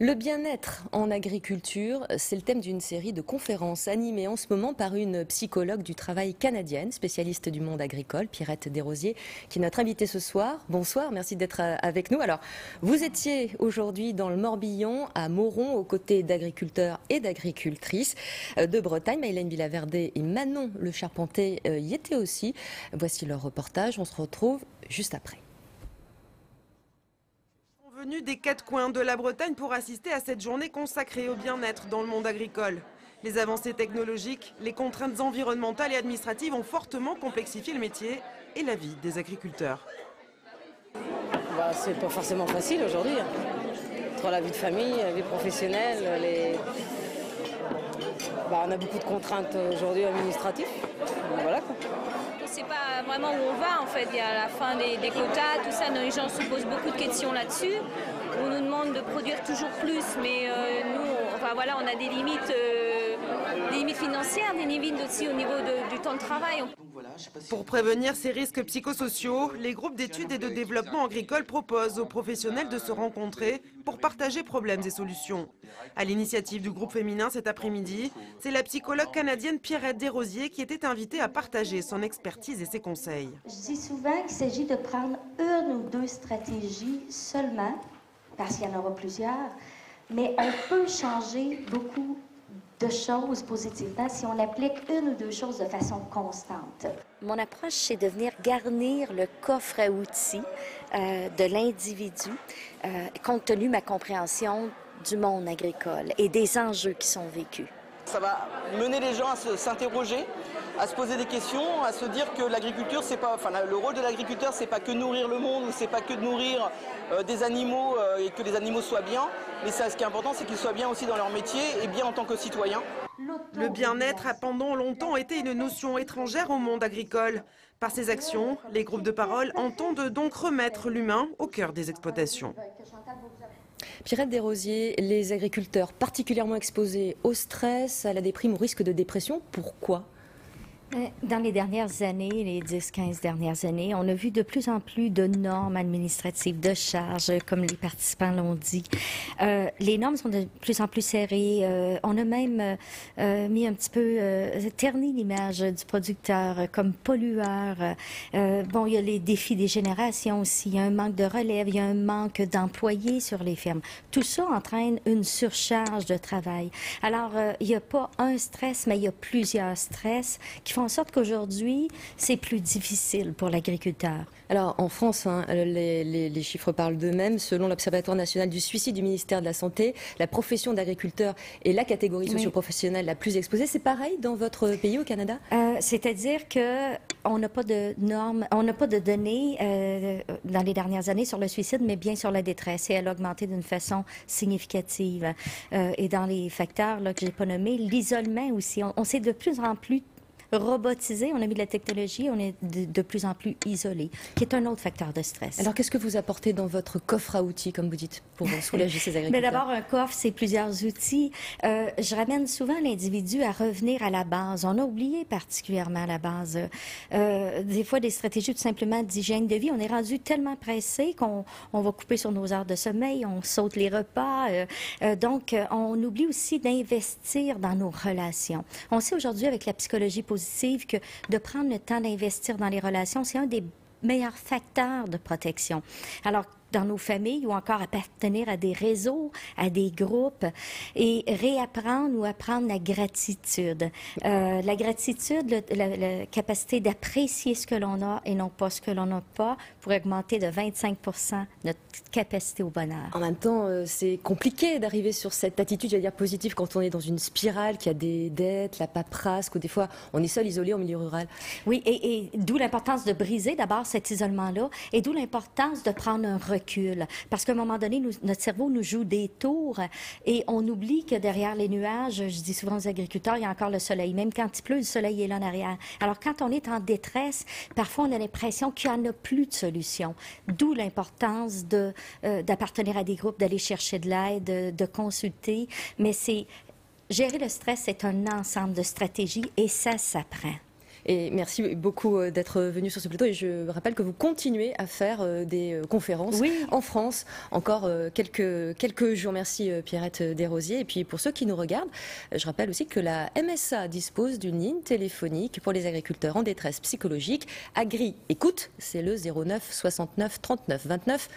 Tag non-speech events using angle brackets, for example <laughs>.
Le bien-être en agriculture, c'est le thème d'une série de conférences animées en ce moment par une psychologue du travail canadienne, spécialiste du monde agricole, Pierrette Desrosiers, qui est notre invitée ce soir. Bonsoir, merci d'être euh, avec nous. Alors, vous étiez aujourd'hui dans le Morbihan, à Moron, aux côtés d'agriculteurs et d'agricultrices euh, de Bretagne. Maïlène Villaverde et Manon Le Charpentier euh, y étaient aussi. Voici leur reportage. On se retrouve juste après des quatre coins de la Bretagne pour assister à cette journée consacrée au bien-être dans le monde agricole. Les avancées technologiques, les contraintes environnementales et administratives ont fortement complexifié le métier et la vie des agriculteurs. Bah, c'est pas forcément facile aujourd'hui. Hein. Entre la vie de famille, la vie professionnelle. Bah, on a beaucoup de contraintes aujourd'hui administratives. Vraiment où on va en fait. Il y a la fin des, quotas, tout ça. Les gens se posent beaucoup de questions là-dessus. On nous demande de produire toujours plus, mais euh, nous, enfin voilà, on a des limites, euh, des limites financières, des limites aussi au niveau du temps de travail. Pour prévenir ces risques psychosociaux, les groupes d'études et de développement agricole proposent aux professionnels de se rencontrer pour partager problèmes et solutions. À l'initiative du groupe féminin cet après-midi, c'est la psychologue canadienne Pierrette Desrosiers qui était invitée à partager son expertise et ses conseils. Je dis souvent qu'il s'agit de prendre une ou deux stratégies seulement, parce qu'il y en aura plusieurs, mais on peut changer beaucoup choses positivement si on applique une ou deux choses de façon constante. Mon approche, c'est de venir garnir le coffre à outils euh, de l'individu, euh, compte tenu ma compréhension du monde agricole et des enjeux qui sont vécus. Ça va mener les gens à s'interroger, à se poser des questions, à se dire que l'agriculture, c'est pas, enfin, le rôle de l'agriculteur, c'est pas que nourrir le monde, c'est pas que de nourrir euh, des animaux et que les animaux soient bien. Mais ça, ce qui est important, c'est qu'ils soient bien aussi dans leur métier et bien en tant que citoyens. Le bien-être a pendant longtemps été une notion étrangère au monde agricole. Par ces actions, les groupes de parole entendent donc remettre l'humain au cœur des exploitations. Pierrette Desrosiers, les agriculteurs particulièrement exposés au stress, à la déprime, au risque de dépression, pourquoi? Dans les dernières années, les 10-15 dernières années, on a vu de plus en plus de normes administratives, de charges, comme les participants l'ont dit. Euh, les normes sont de plus en plus serrées. Euh, on a même euh, mis un petit peu euh, terni l'image du producteur comme pollueur. bon, il y a les défis des générations aussi. Il y a un manque de relève, il y a un manque d'employés sur les fermes. Tout ça entraîne une surcharge de travail. Alors, il n'y a pas un stress, mais il y a plusieurs stress qui font en sorte qu'aujourd'hui, c'est plus difficile pour l'agriculteur. Alors, en France, hein, les, chiffres parlent d'eux-mêmes. Selon l'Observatoire national du suicide du ministère de la Santé, la profession d'agriculteur est la catégorie socio-professionnelle la plus exposée. C'est pareil dans votre pays, au Canada? Euh, C'est-à-dire que on n'a pas de normes, on n'a pas de données euh, dans les dernières années sur le suicide, mais bien sur la détresse. Et elle a augmenté d'une façon significative. Euh, et dans les facteurs là, que j'ai pas nommés, l'isolement aussi. On, on sait de plus en plus robotisé, on a mis de la technologie, on est de, plus en plus isolé, qui est un autre facteur de stress. Alors, qu'est-ce que vous apportez dans votre coffre à outils, comme vous dites, pour <laughs> soulager ces agriculteurs? Mais d'abord, un coffre, c'est plusieurs outils. Euh, je ramène souvent l'individu à revenir à la base. On a oublié particulièrement la base. Euh, des fois, des stratégies tout simplement d'hygiène de vie. On est rendu tellement pressé qu'on on va couper sur nos heures de sommeil, on saute les repas. Euh, euh donc, on oublie aussi d'investir dans nos relations. On sait aujourd'hui avec la psychologie positive que de prendre le temps d'investir dans les relations, c'est un des meilleurs facteurs de protection. Alors, dans nos familles ou encore appartenir à des réseaux, à des groupes et réapprendre ou apprendre la gratitude. Euh, la gratitude, la, capacité d'apprécier ce que l'on a et non pas ce que l'on n'a pas pour augmenter de 25 notre capacité au bonheur. En même temps, euh, c'est compliqué d'arriver sur cette attitude, j'allais dire positive, quand on est dans une spirale qui a des dettes, la paperasse, ou des fois on est seul, isolé au milieu rural. Oui, et, et d'où l'importance de briser d'abord cet isolement-là et d'où l'importance de prendre un recul parce qu'à un moment donné, notre cerveau nous joue des tours et on oublie que derrière les nuages, je dis souvent aux agriculteurs, il y a encore le soleil. Même quand il pleut, le soleil est là en arrière. Alors quand on est en détresse, parfois on a l'impression qu'il n'y en a plus de solution. D'où l'importance de euh, d'appartenir à des groupes, d'aller chercher de l'aide, de, consulter. Mais c'est gérer le stress, c'est un ensemble de stratégies et ça s'apprend. Et merci beaucoup euh, d'être venu sur ce plateau. Et je rappelle que vous continuez à faire euh, des euh, conférences en France encore quelques, quelques jours. Merci Pierrette Desrosiers. Et puis pour ceux qui nous regardent, je rappelle aussi que la MSA dispose d'une ligne téléphonique pour les agriculteurs en détresse psychologique. Agri Écoute, c'est le 09 69 39 29